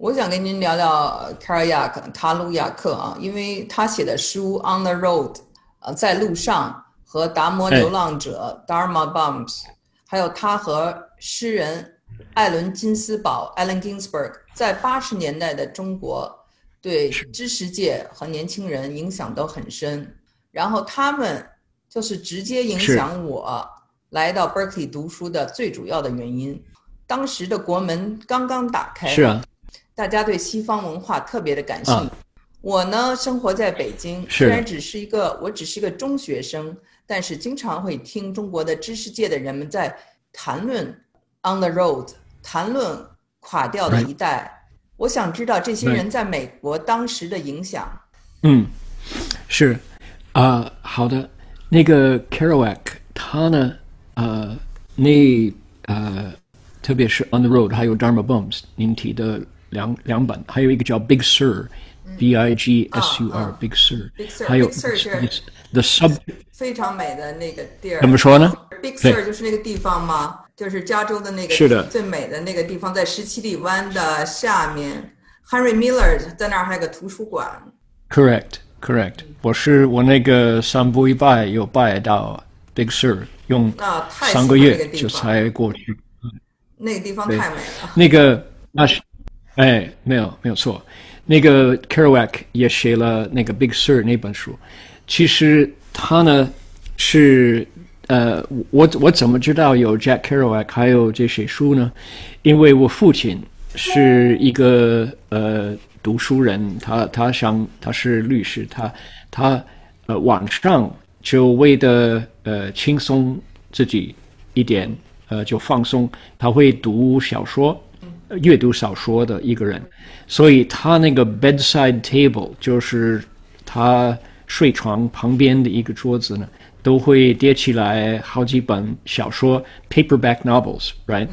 我想跟您聊聊卡尔亚克卡鲁亚克啊，因为他写的书《On the Road》呃，在路上和《达摩流浪者》（Dharma Bums），还有他和诗人艾伦金斯堡 （Allen Ginsberg） 在八十年代的中国对知识界和年轻人影响都很深。然后他们就是直接影响我来到 Berkeley 读书的最主要的原因。当时的国门刚刚打开。是啊。大家对西方文化特别的感兴趣。我呢，生活在北京，虽然只是一个，我只是一个中学生，但是经常会听中国的知识界的人们在谈论《On the Road》，谈论垮掉的一代。我想知道这些人在美国当时的影响。嗯，是啊，好的。那个 Kerouac，他呢，呃，那呃，特别是《On the Road》，还有《Dharma Bums》，您提的。两两本，还有一个叫 Big Sur，B I G S U R，Big Sur，还有 The Sub，非常美的那个地儿。怎么说呢？Big Sur 就是那个地方吗？就是加州的那个是的最美的那个地方，在十七里湾的下面。Henry Miller 在那儿还有个图书馆。Correct，Correct。我是我那个三步一拜又拜到 Big Sur，用三个月就才过去。那个地方太美了。那个那是。哎，没有，没有错。那个 Kerouac 也写了那个《Big Sur》那本书。其实他呢是呃，我我怎么知道有 Jack Kerouac 还有这些书呢？因为我父亲是一个呃读书人，他他想他是律师，他他呃晚上就为的呃轻松自己一点呃就放松，他会读小说。阅读小说的一个人，所以他那个 bedside table 就是他睡床旁边的一个桌子呢，都会叠起来好几本小说 paperback novels，right？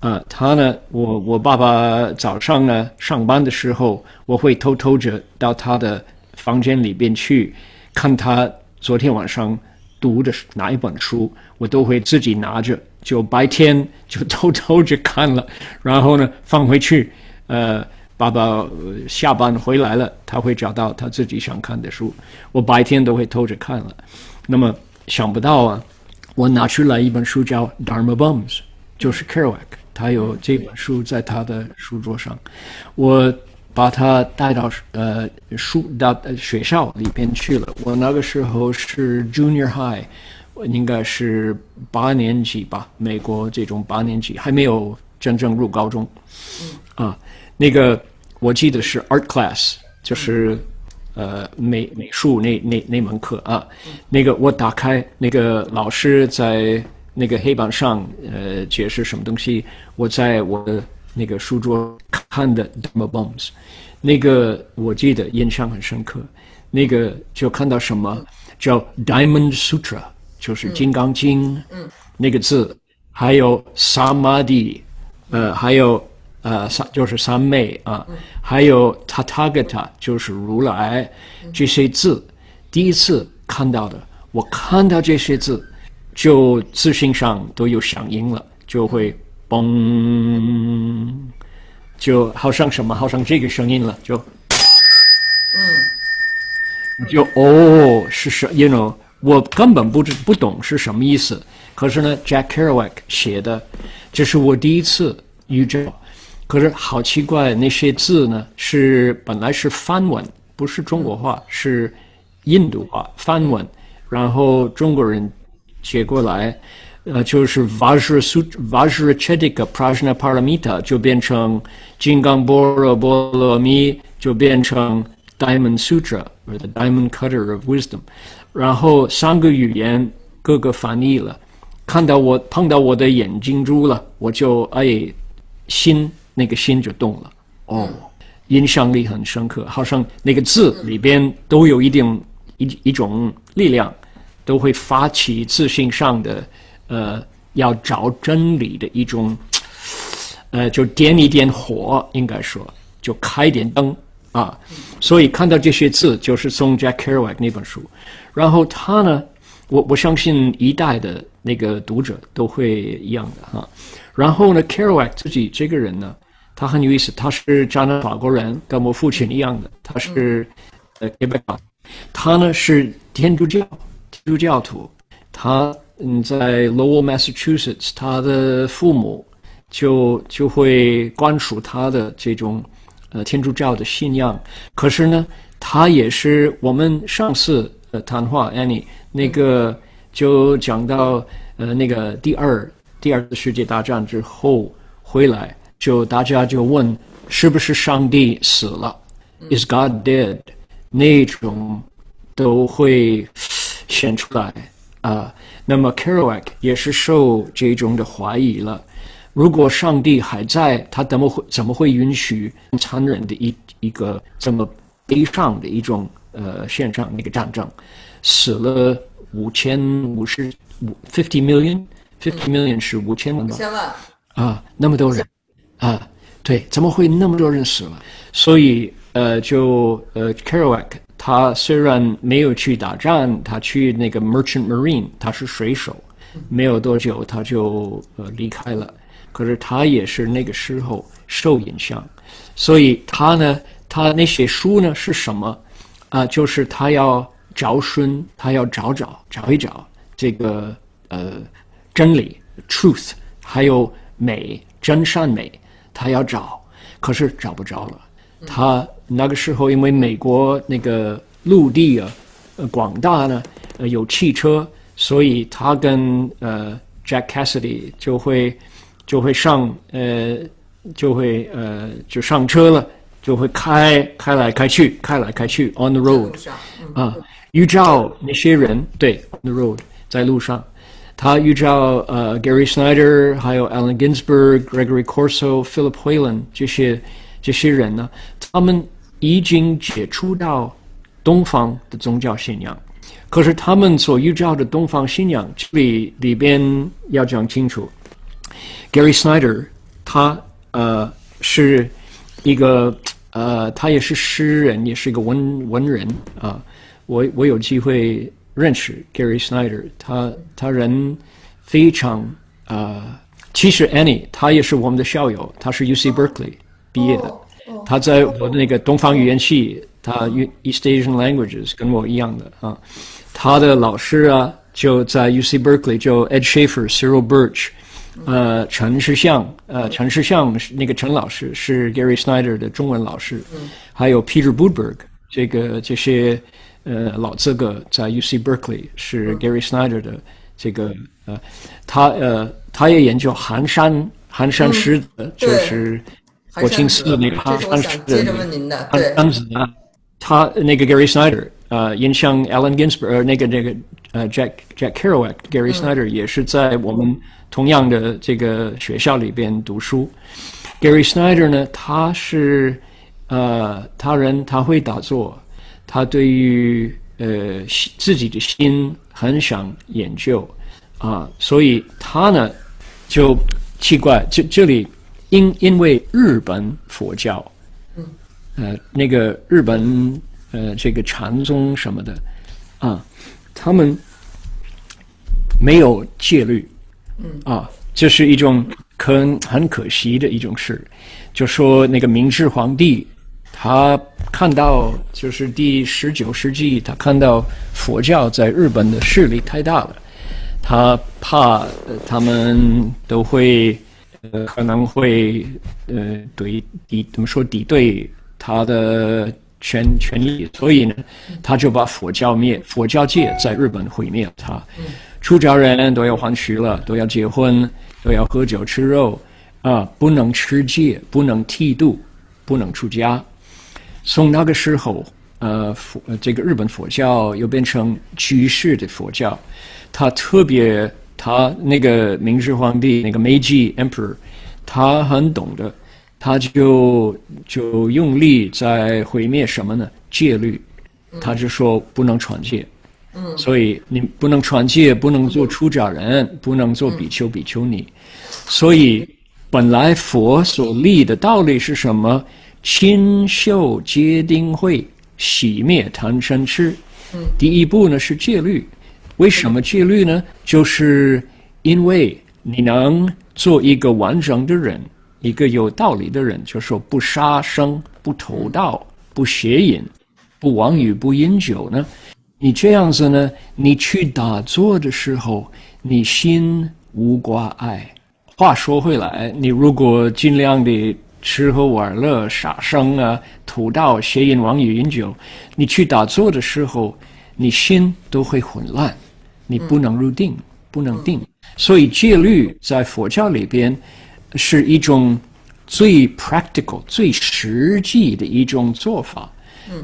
啊，他呢，我我爸爸早上呢上班的时候，我会偷偷着到他的房间里边去看他昨天晚上读的哪一本书，我都会自己拿着。就白天就偷偷着看了，然后呢放回去。呃，爸爸下班回来了，他会找到他自己想看的书。我白天都会偷着看了。那么想不到啊，我拿出来一本书叫《Dharma Bums》，就是 Kerouac，他有这本书在他的书桌上。我把他带到呃书到学校里边去了。我那个时候是 Junior High。应该是八年级吧，美国这种八年级还没有真正入高中。啊，那个我记得是 art class，就是呃美美术那那那门课啊。那个我打开那个老师在那个黑板上呃解释什么东西，我在我的那个书桌看的 Dharma Bums，那个我记得印象很深刻。那个就看到什么叫 Diamond Sutra。就是《金刚经》那个字，还有萨玛蒂，呃，还有呃三就是三昧啊，还有塔塔格塔就是如来这些字，第一次看到的，我看到这些字，就自信上都有响应了，就会嘣，就好像什么，好像这个声音了，就，嗯，就哦，是是，you know。我根本不知不懂是什么意思，可是呢，Jack Kerouac 写的，这是我第一次遇见。可是好奇怪，那些字呢是本来是梵文，不是中国话，是印度话梵文，然后中国人写过来，呃，就是 Vajra Sutra Vajra Chedika Prajna Paramita 就变成金刚般若波罗蜜，就变成 Diamond Sutra 或者 Diamond Cutter of Wisdom。然后三个语言各个翻译了，看到我碰到我的眼睛珠了，我就哎心那个心就动了。哦，印象力很深刻，好像那个字里边都有一定一一种力量，都会发起自信上的呃要找真理的一种呃就点一点火，应该说就开点灯啊，所以看到这些字就是从 Jack Kerouac 那本书。然后他呢，我我相信一代的那个读者都会一样的哈。然后呢，Kerouac 自己这个人呢，他很有意思，他是加拿大法国人，跟我父亲一样的，他是呃他呢是天主教天主教徒，他嗯在 Lowell Massachusetts，他的父母就就会灌输他的这种呃天主教的信仰，可是呢，他也是我们上次呃谈话 Annie 那个就讲到呃那个第二第二次世界大战之后回来。就大家就问，是不是上帝死了？Is God dead？那种都会显出来啊。那么 Kerouac 也是受这种的怀疑了。如果上帝还在，他怎么会怎么会允许残忍的一一个这么悲伤的一种呃线上那个战争，死了五千五十五 fifty million，fifty million 是五千万吧？五千万啊，那么多人。啊，对，怎么会那么多人死了？所以，呃，就呃，Kerouac 他虽然没有去打仗，他去那个 Merchant Marine，他是水手，没有多久他就呃离开了。可是他也是那个时候受影响，所以他呢，他那些书呢是什么？啊，就是他要找寻，他要找找找一找这个呃真理 truth，还有美真善美。他要找，可是找不着了。他那个时候因为美国那个陆地啊，呃广大呢，呃有汽车，所以他跟呃 Jack Cassidy 就会就会上呃就会呃就上车了，就会开开来开去，开来开去 on the road 啊，遇到那些人对 on the road 在路上。他遇到呃 Gary Snyder，还有 Allen Ginsberg、Gregory Corso、Philip Whalen 这些这些人呢，他们已经接触到东方的宗教信仰，可是他们所遇到的东方信仰，这里里边要讲清楚，Gary Snyder 他呃是一个呃他也是诗人，也是一个文文人啊，我我有机会。认识 Gary Snyder，他他人非常啊。其实 Annie 他也是我们的校友，他是 UC Berkeley 毕业的。他在我的那个东方语言系，他 East Asian Languages 跟我一样的啊。他的老师啊，就在 UC Berkeley，就 Ed Schaefer、Cyril Birch，呃，陈世相，呃，陈世相是那个陈老师是 Gary Snyder 的中文老师，还有 Peter Budberg，这个这些。呃，老资格在 U C Berkeley 是 Gary Snyder 的这个呃，他呃，他也研究寒山寒山诗的，就是国清寺那寒山诗的寒子啊。他那个 Gary Snyder 呃，影响 Allen Ginsberg 那个那个呃 Jack Jack Kerouac，Gary Snyder 也是在我们同样的这个学校里边读书。Gary Snyder 呢，他是呃，他人他会打坐。他对于呃自己的心很想研究啊，所以他呢就奇怪，这这里因因为日本佛教，呃那个日本呃这个禅宗什么的啊，他们没有戒律，嗯啊，这是一种很很可惜的一种事，就说那个明治皇帝。他看到，就是第十九世纪，他看到佛教在日本的势力太大了，他怕他们都会呃可能会呃对敌怎么说敌对他的权权利，所以呢，他就把佛教灭，佛教界在日本毁灭了。他出家人都要还俗了，都要结婚，都要喝酒吃肉啊，不能持戒，不能剃度，不能出家。从那个时候，呃，佛这个日本佛教又变成居士的佛教，他特别，他那个明治皇帝那个明治 Emperor，他很懂得，他就就用力在毁灭什么呢？戒律，他就说不能传戒，所以你不能传戒，不能做出家人，不能做比丘比丘尼，所以本来佛所立的道理是什么？清修皆定慧，洗灭贪嗔痴。第一步呢是戒律。为什么戒律呢？就是因为你能做一个完整的人，一个有道理的人，就说不杀生、不偷盗、不邪淫、不妄语、不饮酒呢？你这样子呢？你去打坐的时候，你心无挂碍。话说回来，你如果尽量的吃喝玩乐、杀生啊、偷盗、邪淫、妄语、饮酒，你去打坐的时候，你心都会混乱，你不能入定，不能定。所以戒律在佛教里边是一种最 practical、最实际的一种做法。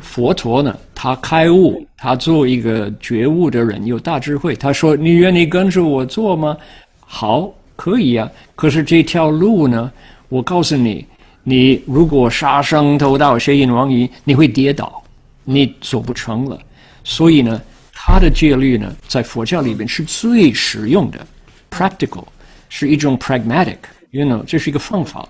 佛陀呢，他开悟，他做一个觉悟的人，有大智慧。他说：“你愿意跟着我做吗？”好，可以呀。可是这条路呢，我告诉你，你如果杀生偷盗、邪淫妄语，你会跌倒，你走不成了。所以呢，他的戒律呢，在佛教里边是最实用的，practical，是一种 pragmatic，you know，这是一个方法，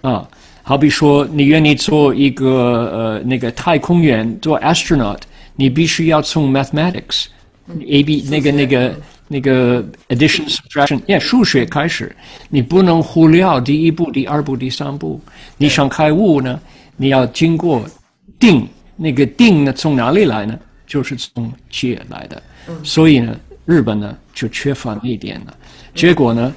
啊。好比说，你愿意做一个呃那个太空员做 astronaut，你必须要从 mathematics，a b 那个那个那个 addition subtraction，耶数学开始，你不能忽略第一步、第二步、第三步。你想开悟呢，你要经过定，那个定呢从哪里来呢？就是从戒来的。所以呢，日本呢就缺乏那一点了。结果呢，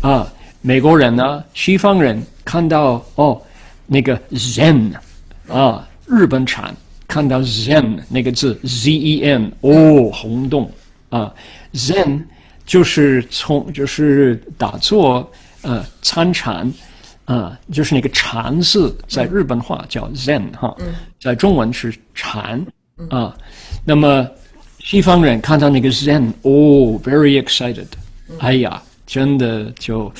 啊，美国人呢，西方人看到哦。那个 Zen 啊，日本产，看到 Zen 那个字 Z E N 哦，轰动啊，Zen 就是从就是打坐呃参禅啊，就是那个禅字，在日本话叫 Zen 哈，在中文是禅啊。那么西方人看到那个 Zen 哦，very excited，哎呀，真的就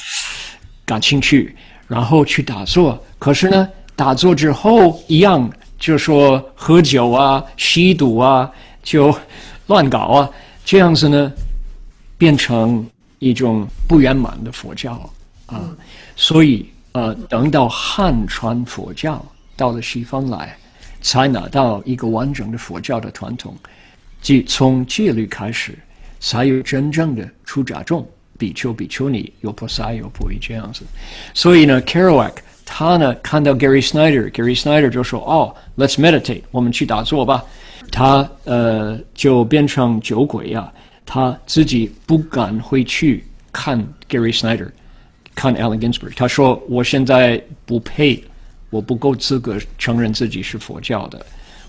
感兴趣。然后去打坐，可是呢，打坐之后一样，就说喝酒啊、吸毒啊，就乱搞啊，这样子呢，变成一种不圆满的佛教啊。所以呃，等到汉传佛教到了西方来，才拿到一个完整的佛教的传统，即从戒律开始，才有真正的出家众。比丘、比丘尼有菩萨有不会这样子，所以呢，Kerouac 他呢看到 Gary Snyder，Gary Snyder 就说：“哦，Let's meditate，我们去打坐吧。”他呃就变成酒鬼啊，他自己不敢回去看 Gary Snyder，看 Allen Ginsberg。他说：“我现在不配，我不够资格承认自己是佛教的。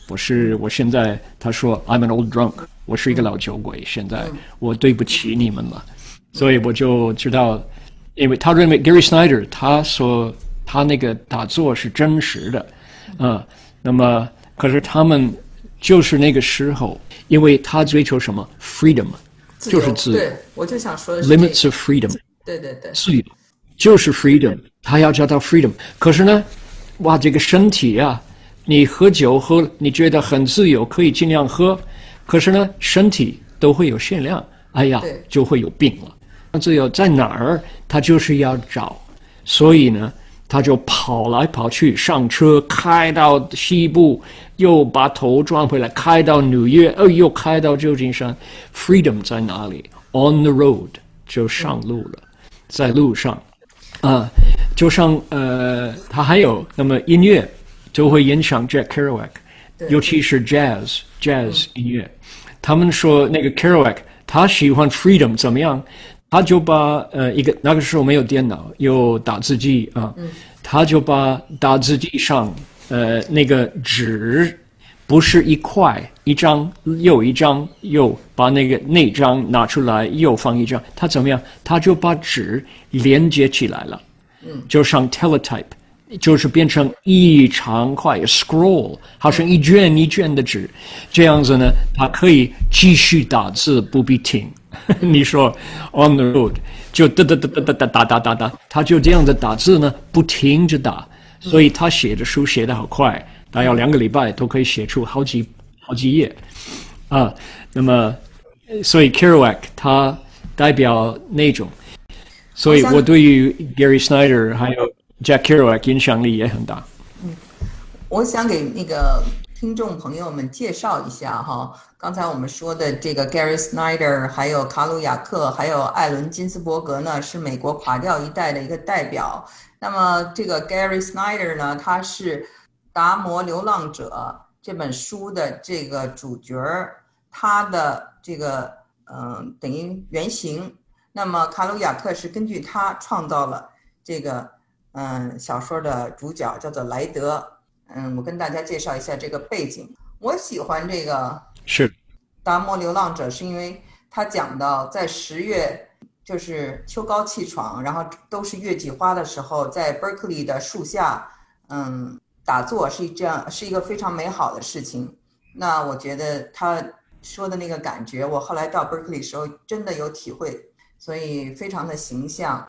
我是我现在，他说 I'm an old drunk，我是一个老酒鬼。现在我对不起你们了。”所以我就知道，因为他认为 Gary Snyder 他说他那个打坐是真实的，啊，那么可是他们就是那个时候，因为他追求什么 freedom，就是自由。对，我就想说 limits of freedom。对对对，自由就是 freedom，他要叫到 freedom。可是呢，哇，这个身体啊，你喝酒喝，你觉得很自由，可以尽量喝，可是呢，身体都会有限量，哎呀，就会有病了。自由在哪儿？他就是要找，所以呢，他就跑来跑去，上车开到西部，又把头转回来，开到纽约，哦，又开到旧金山。Freedom 在哪里？On the road 就上路了，在路上啊，就像呃，他还有那么音乐就会影响 Jack Kerouac，尤其是 Jazz Jazz 音乐。他们说那个 Kerouac 他喜欢 Freedom 怎么样？他就把呃一个那个时候没有电脑，有打字机啊，他就把打字机上呃那个纸不是一块一张又一张，又把那个那张拿出来又放一张，他怎么样？他就把纸连接起来了，就像 teletype，就是变成一长块 scroll，好像一卷一卷的纸，这样子呢，它可以继续打字不必停。你说 on the road 就哒哒哒哒哒哒哒哒哒哒，他就这样子打字呢，不停着打，所以他写的书写的好快，大概两个礼拜都可以写出好几好几页啊。那么，所以 Kerouac 他代表那种，所以我对于 Gary Snyder 还有 Jack Kerouac 影响力也很大。嗯，我想给那个听众朋友们介绍一下哈。刚才我们说的这个 Gary Snyder，还有卡鲁亚克，还有艾伦金斯伯格呢，是美国垮掉一代的一个代表。那么这个 Gary Snyder 呢，他是《达摩流浪者》这本书的这个主角儿，他的这个嗯等于原型。那么卡鲁亚克是根据他创造了这个嗯小说的主角，叫做莱德。嗯，我跟大家介绍一下这个背景。我喜欢这个是《达摩流浪者》，是因为他讲到在十月。就是秋高气爽，然后都是月季花的时候，在 Berkeley 的树下，嗯，打坐是这样，是一个非常美好的事情。那我觉得他说的那个感觉，我后来到 Berkeley 时候真的有体会，所以非常的形象。